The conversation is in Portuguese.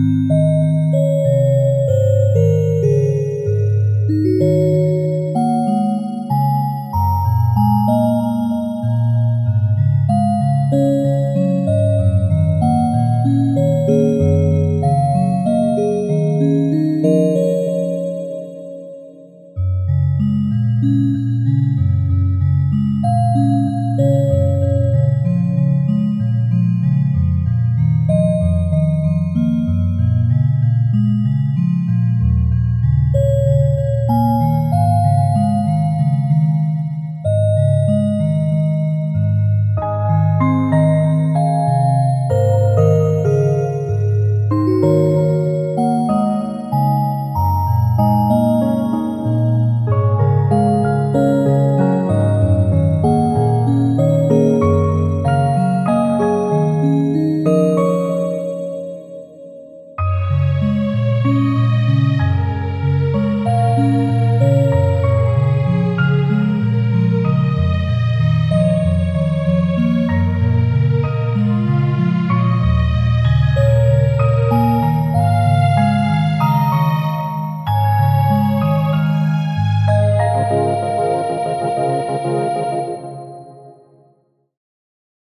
Música